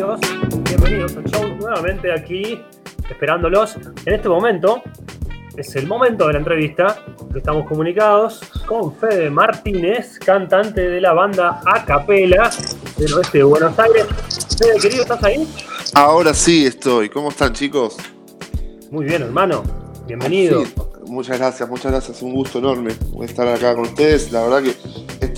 Amigos, bienvenidos al show nuevamente aquí, esperándolos. En este momento es el momento de la entrevista. Estamos comunicados con Fede Martínez, cantante de la banda Acapela del oeste de Buenos Aires. Fede, querido, ¿estás ahí? Ahora sí estoy. ¿Cómo están, chicos? Muy bien, hermano. Bienvenido. Sí, muchas gracias, muchas gracias. Un gusto enorme estar acá con ustedes. La verdad que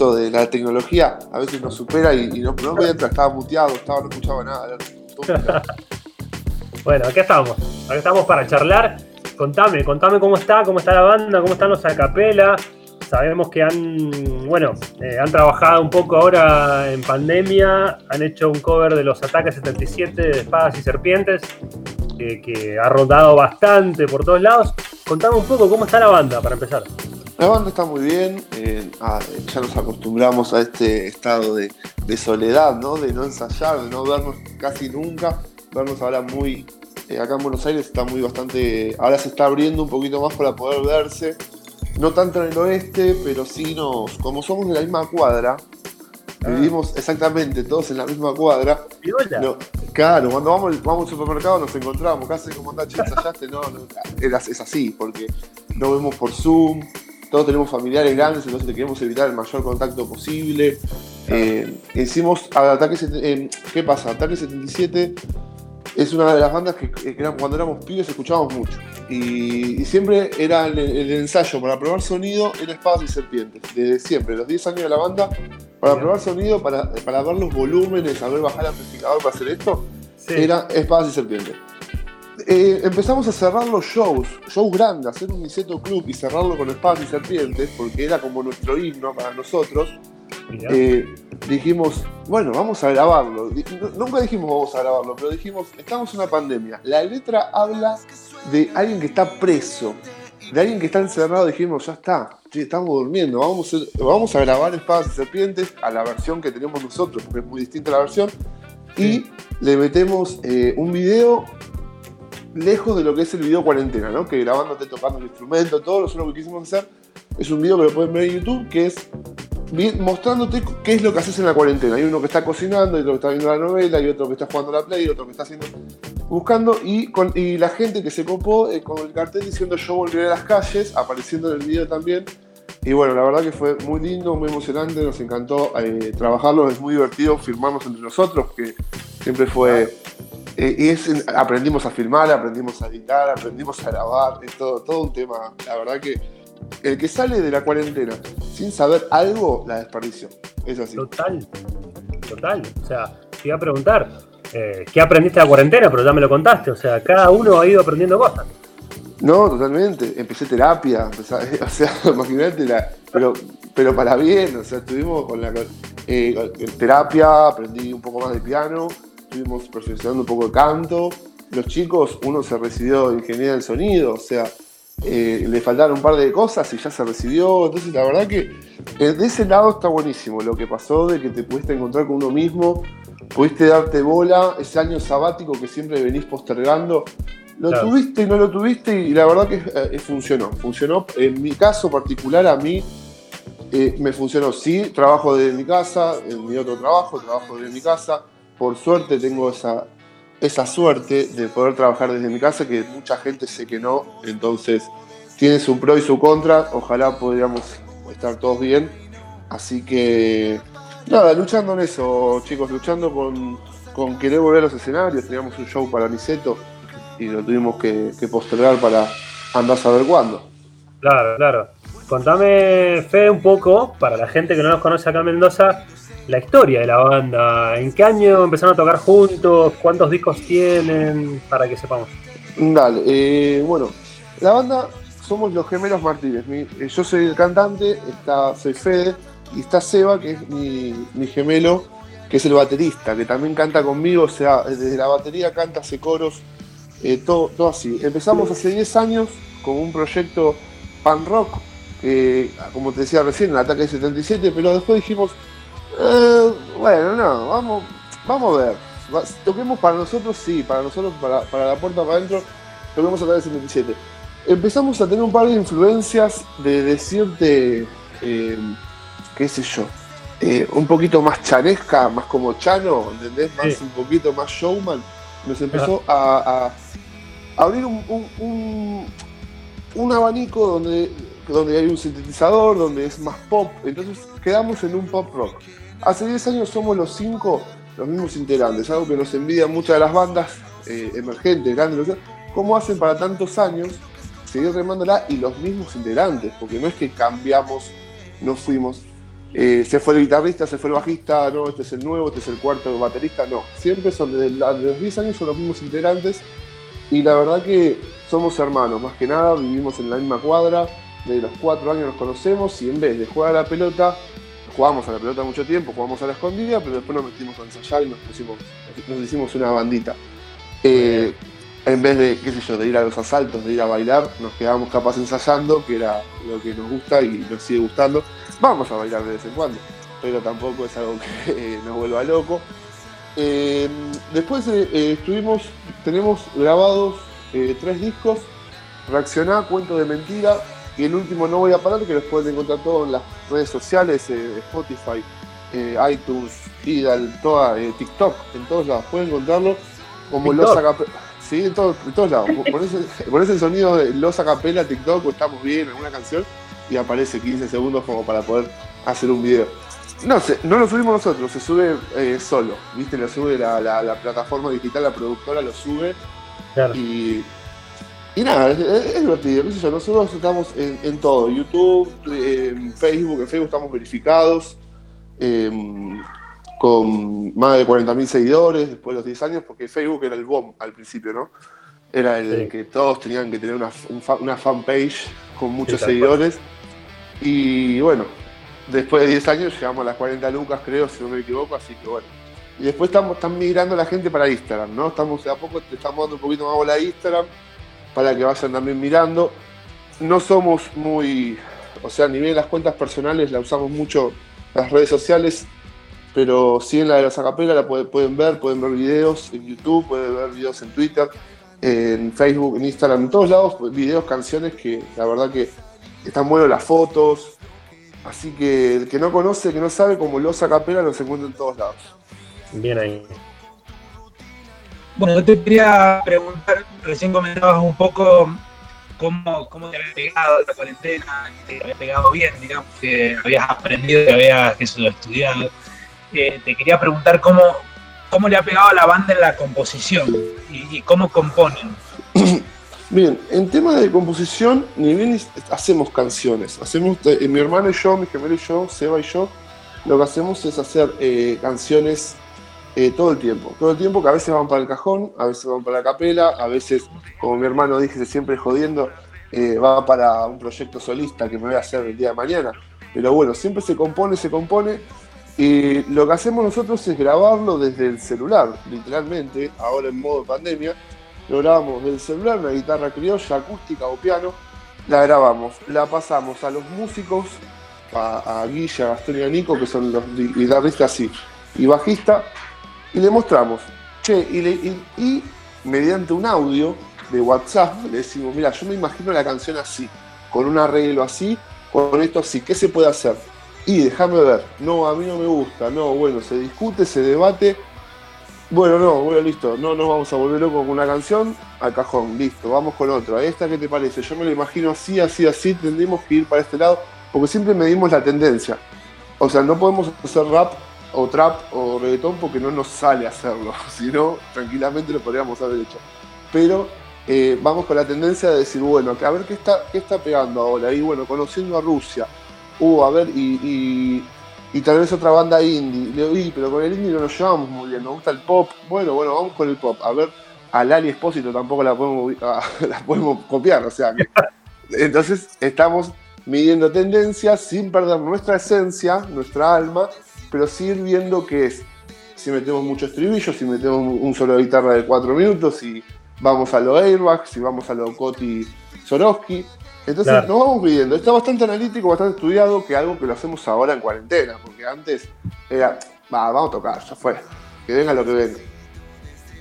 esto de la tecnología a veces nos supera y, y no, no podía entrar. Estaba muteado, estaba, no escuchaba nada. era- Bueno, acá estamos. Acá estamos para charlar. Contame, contame cómo está, cómo está la banda, cómo están los acapela. Sabemos que han, bueno, eh, han trabajado un poco ahora en pandemia, han hecho un cover de los ataques 77 de espadas y serpientes, que, que ha rodado bastante por todos lados. Contame un poco cómo está la banda para empezar. La banda está muy bien. eh, ah, ya nos acostumbramos a este estado de, de soledad, ¿no? De no ensayar, de no vernos casi nunca. Vernos ahora muy. eh, acá en Buenos Aires está muy bastante. Ahora se está abriendo un poquito más para poder verse. No tanto en el oeste, pero sí nos. Como somos de la misma cuadra, Ah. vivimos exactamente todos en la misma cuadra. No, claro, cuando vamos, al- vamos al supermercado nos encontramos, casi como andá, che, ensayaste, no, no, es así, porque nos vemos por Zoom, todos tenemos familiares grandes, entonces te queremos evitar el mayor contacto posible. Eh, hicimos Ataque, eh, ¿qué pasa? Ataque 77 es una de las bandas que, que eran- cuando éramos pibes escuchábamos mucho. Y, y siempre era el, el ensayo para probar sonido en espadas y serpientes. Desde siempre, los 10 años de la banda, para probar sonido, para, para ver los volúmenes, saber bajar el amplificador para hacer esto, Sí. era espadas y serpientes. Eh, empezamos a cerrar los shows, shows grandes, hacer un Niceto Club y cerrarlo con espadas y serpientes, porque era como nuestro himno para nosotros. Eh, dijimos, bueno, vamos a grabarlo. Nunca dijimos vamos a grabarlo, pero dijimos, estamos en una pandemia. La letra habla de alguien que está preso, de alguien que está encerrado. Dijimos, ya está, che, estamos durmiendo, vamos a, vamos a grabar Espadas y Serpientes a la versión que tenemos nosotros, porque es muy distinta la versión. Y le metemos eh, un video lejos de lo que es el video cuarentena, ¿no? Que grabándote tocando el instrumento, todo lo que quisimos hacer es un video que lo pueden ver en YouTube, que es mostrándote qué es lo que haces en la cuarentena. Hay uno que está cocinando, y otro que está viendo la novela, y otro que está jugando a la play, y otro que está haciendo. buscando, y, la gente que se copó eh, con el cartel diciendo yo volveré a las calles, apareciendo en el video también. Y bueno, la verdad que fue muy lindo, muy emocionante, nos encantó eh, trabajarlo, es muy divertido firmarnos entre nosotros, que siempre fue. Eh, y es, aprendimos a filmar, aprendimos a editar, aprendimos a grabar, es todo, todo un tema. La verdad que el que sale de la cuarentena sin saber algo, la desperdició. Es así. Total, total. O sea, te iba a preguntar, eh, ¿qué aprendiste de la cuarentena? Pero ya me lo contaste. O sea, cada uno ha ido aprendiendo cosas. No, totalmente. Empecé terapia, empecé- o sea, imagínate, la- pero, pero para bien, o sea, estuvimos con la eh, terapia, aprendí un poco más de piano, estuvimos perfeccionando un poco de canto. Los chicos, uno se recibió de ingeniería del sonido, o sea, eh, le faltaron un par de cosas y ya se recibió. Entonces, la verdad que eh, de ese lado está buenísimo lo que pasó, de que te pudiste encontrar con uno mismo, pudiste darte bola, ese año sabático que siempre venís postergando. Lo Claro. tuviste y no lo tuviste y la verdad que eh, funcionó. Funcionó. En mi caso particular, a mí eh, me funcionó. Sí, trabajo desde mi casa, en mi otro trabajo, trabajo desde mi casa. Por suerte tengo esa, suerte de poder trabajar desde mi casa, que mucha gente sé que no. Entonces, tiene su pro y su contra. Ojalá podríamos estar todos bien. Así que, nada, luchando en eso, chicos, luchando con, con querer volver a los escenarios. Teníamos un show para Niceto y lo tuvimos que, postergar para andar a saber cuándo. Claro, claro. Contame, Fe, un poco, para la gente que no nos conoce acá en Mendoza, la historia de la banda. ¿En qué año empezaron a tocar juntos? ¿Cuántos discos tienen? Para que sepamos. Dale, eh, bueno, la banda somos los gemelos Martínez. Eh, yo soy el cantante, está, soy Fede, y está Seba, que es mi, gemelo, que es el baterista, que también canta conmigo, o sea, desde la batería canta, hace coros, eh, todo, así. Empezamos hace 10 años con un proyecto pan rock, como te decía recién, el ataque 77, pero después dijimos, eh, bueno, no, vamos, vamos a ver. Toquemos para nosotros, sí, para nosotros, para, la puerta para adentro, toquemos ataque 77. Empezamos a tener un par de influencias de decirte eh, qué sé yo, eh, un poquito más chanesca, más como Chano, ¿entendés? Más un poquito más showman. Nos empezó a, abrir un, un, abanico donde, donde hay un sintetizador, donde es más pop. Entonces quedamos en un pop rock. Hace 10 años somos los cinco los mismos integrantes, algo que nos envidia muchas de las bandas eh, emergentes, grandes, ¿cómo hacen para tantos años seguir remándola y los mismos integrantes? Porque no es que cambiamos, no fuimos. Eh, se fue el guitarrista, se fue el bajista, no, este es el nuevo, este es el cuarto baterista, no. Siempre son desde, los 10 años son los mismos integrantes y la verdad que somos hermanos, más que nada vivimos en la misma cuadra, desde los 4 años nos conocemos y en vez de jugar a la pelota, jugamos a la pelota mucho tiempo, jugamos a la escondida, pero después nos metimos a ensayar y nos pusimos, nos hicimos una bandita. Eh, en vez de, qué sé yo, de ir a los asaltos, de ir a bailar, nos quedamos capaz ensayando, que era lo que nos gusta y nos sigue gustando. Vamos a bailar de vez en cuando, pero tampoco es algo que nos vuelva loco. Eh, después eh, estuvimos, tenemos grabados tres discos, Reaccioná, Cuento de Mentira y el último No Voy a Parar, que los pueden encontrar todos en las redes sociales, eh, Spotify, eh, iTunes, Tidal, toda, eh, TikTok, en todos lados. Pueden encontrarlo como Los Acapela. Sí, en, todos lados. Pones el sonido de Los Acapela, TikTok, o estamos bien, alguna canción, y aparece 15 segundos como para poder hacer un video. No sé, no lo subimos nosotros, se sube solo, ¿viste? Lo sube la, plataforma digital, la productora lo sube. Y y nada, es, divertido, qué sé yo, nosotros estamos en, todo, YouTube, en Facebook, en Facebook estamos verificados, em, con más de 40.000 seguidores después de los 10 años, porque Facebook era el bomb al principio, ¿no? Era el que todos tenían que tener una, una fanpage con muchos seguidores. Y bueno, después de 10 años llegamos a las 40 lucas, creo, si no me equivoco, así que bueno. Y después estamos, están migrando la gente para Instagram, ¿no? Estamos a poco, te estamos dando un poquito más bola a Instagram para que vayan también mirando. No somos muy, o sea, a nivel de las cuentas personales la usamos mucho las redes sociales, pero sí en la de la Zacapela la pueden ver, pueden ver videos en YouTube, pueden ver videos en Twitter, en Facebook, en Instagram, en todos lados, pues, videos, canciones que la verdad que están buenos las fotos. Así que el que no conoce, que no sabe, como Los Acapela los encuentra en todos lados. Bien ahí. Bueno, yo te quería preguntar, recién comentabas un poco cómo, cómo te había pegado la cuarentena, te había pegado bien, digamos, que habías aprendido, que habías estudiado. Eh, te quería preguntar cómo, cómo le ha pegado a la banda en la composición y, cómo componen. Bien, en tema de composición, ni bien hacemos canciones. Hacemos, eh, mi hermano y yo, mi gemelo y yo, Seba y yo, lo que hacemos es hacer eh, canciones eh, todo el tiempo, todo el tiempo que a veces van para el cajón, a veces van para la capela, a veces, como mi hermano dice siempre jodiendo, eh, va para un proyecto solista que me voy a hacer el día de mañana. Pero bueno, siempre se compone, se compone. Y lo que hacemos nosotros es grabarlo desde el celular, literalmente, ahora en modo pandemia. Lo grabamos desde el celular, una guitarra criolla, acústica o piano. La grabamos, la pasamos a los músicos, a, a Guilla, Gastón y a Nico, que son los guitarristas y, y bajista, y le mostramos, che, y, mediante un audio de WhatsApp le decimos, mira, yo me imagino la canción así, con un arreglo así, con esto así, ¿qué se puede hacer? Y déjame ver, no, a mí no me gusta, no, bueno, se discute, se debate, bueno, no, bueno, listo, no nos vamos a volver locos con una canción, al cajón, listo, vamos con otra, ¿esta qué te parece? Yo me lo imagino así, así, así, tendríamos que ir para este lado, porque siempre medimos la tendencia. O sea, no podemos hacer rap o trap o reggaetón porque no nos sale hacerlo, si no, tranquilamente lo podríamos haber hecho. Pero eh, vamos con la tendencia de decir, bueno, a ver qué está, qué está pegando ahora. Y bueno, conociendo a Rusia, uh, a ver, y, y, tal vez otra banda indie. Digo, pero con el indie no nos llevamos muy bien, nos gusta el pop. Bueno, bueno, vamos con el pop. A ver, a Lali Espósito tampoco la podemos, la podemos copiar, o sea entonces estamos midiendo tendencias sin perder nuestra esencia, nuestra alma, pero sí ir viendo qué es. Si metemos mucho estribillo, si metemos un solo de guitarra de 4 minutos, y vamos a lo Airbag, si vamos a lo Coti Sorowski. Entonces nos vamos midiendo. Está bastante analítico, bastante estudiado, que algo que lo hacemos ahora en cuarentena, porque antes era, va, vamos a tocar, ya fue, que venga lo que venga.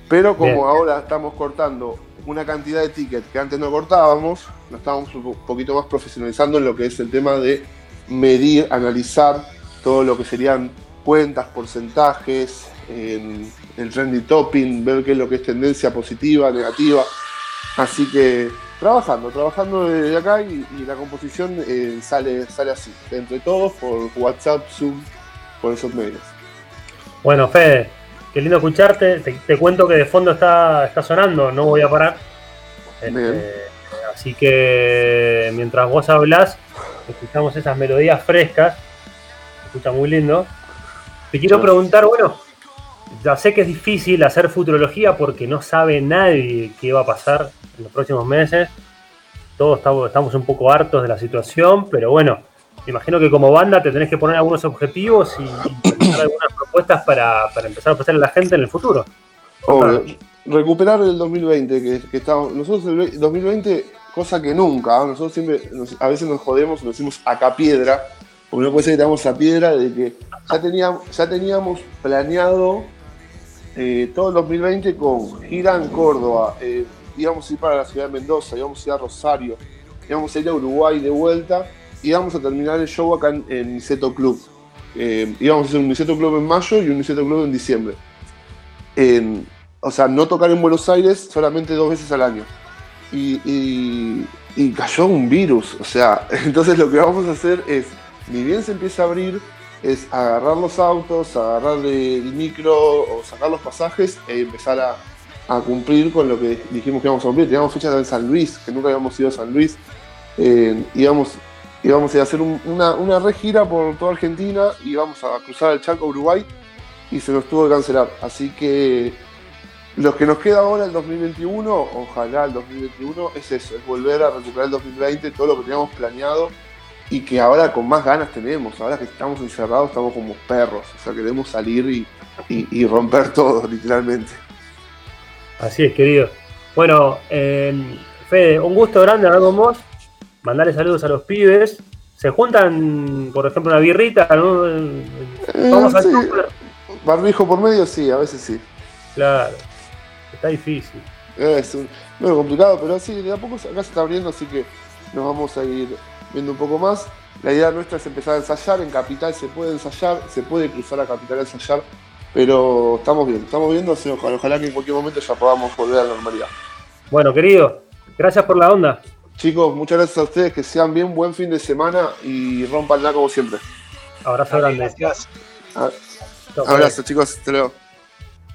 Pero como ahora estamos cortando una cantidad de tickets que antes no cortábamos, nos estamos un poquito más profesionalizando en lo que es el tema de medir, analizar todo lo que serían cuentas, porcentajes, el trendy topping, ver qué es lo que es tendencia positiva, negativa. Así que trabajando, trabajando desde acá y, la composición eh, sale, sale así, entre todos, por WhatsApp, Zoom, por esos medios. Bueno, Fede, qué lindo escucharte. Te, cuento que de fondo está, está sonando, no voy a parar. Este, así que mientras vos hablas, escuchamos esas melodías frescas. Se escucha muy lindo. Te quiero preguntar, bueno, ya sé que es difícil hacer futurología porque no sabe nadie qué va a pasar en los próximos meses. Todos estamos un poco hartos de la situación, pero bueno, me imagino que como banda te tenés que poner algunos objetivos y, algunas propuestas para, empezar a ofrecerle a la gente en el futuro. Recuperar el 2020, que, que estamos, nosotros el 2020, cosa que nunca, ¿ah? nosotros siempre, a veces nos jodemos, nos decimos acá piedra, porque no puede ser que tengamos a piedra de que ya teníamos, planeado eh, todo el 2020 con gira en Córdoba, eh, íbamos a ir para la ciudad de Mendoza, íbamos a ir a Rosario, íbamos a ir a Uruguay de vuelta y vamos a terminar el show acá en, Niceto Club. Eh, íbamos a hacer un Niceto Club en mayo y un Niceto Club en diciembre. o sea, no tocar en Buenos Aires solamente dos veces al año. Y, cayó un virus, o sea, entonces lo que vamos a hacer es, ni bien se empieza a abrir, es agarrar los autos, agarrar el micro o sacar los pasajes e empezar a, cumplir con lo que dijimos que íbamos a cumplir. Teníamos fechas en San Luis, que nunca habíamos ido a San Luis. Eh, íbamos íbamos a hacer una, una regira por toda Argentina íbamos a cruzar el Chaco Uruguay y se nos tuvo que cancelar. Así que lo que nos queda ahora, el 2021, ojalá el 2021, es eso, es volver a recuperar el 2020, todo lo que teníamos planeado y que ahora con más ganas tenemos. Ahora que estamos encerrados, estamos como perros, o sea, queremos salir y, romper todo, literalmente. Así es, querido. Bueno, eh, Fede, un gusto grande hablar con vos mandarle saludos a los pibes. Se juntan, por ejemplo, una birrita, ¿no? Vamos al Barbijo por medio, sí, a veces sí. Claro, está difícil. Es un, medio complicado, pero sí, de a poco acá se está abriendo, así que nos vamos a ir viendo un poco más. La idea nuestra es empezar a ensayar, en Capital se puede ensayar, se puede cruzar a Capital a ensayar, pero estamos bien, estamos viendo, ojalá que en cualquier momento ya podamos volver a la normalidad. Bueno, querido, gracias por la onda. Chicos, muchas gracias a ustedes, que sean bien, buen fin de semana y rompanla como siempre. Abrazo grande. Gracias. Ah, abrazo, chicos, hasta luego.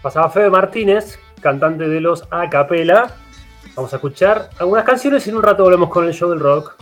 Pasaba Fede Martínez, cantante de los A Capela. Vamos a escuchar algunas canciones y en un rato volvemos con el show del rock.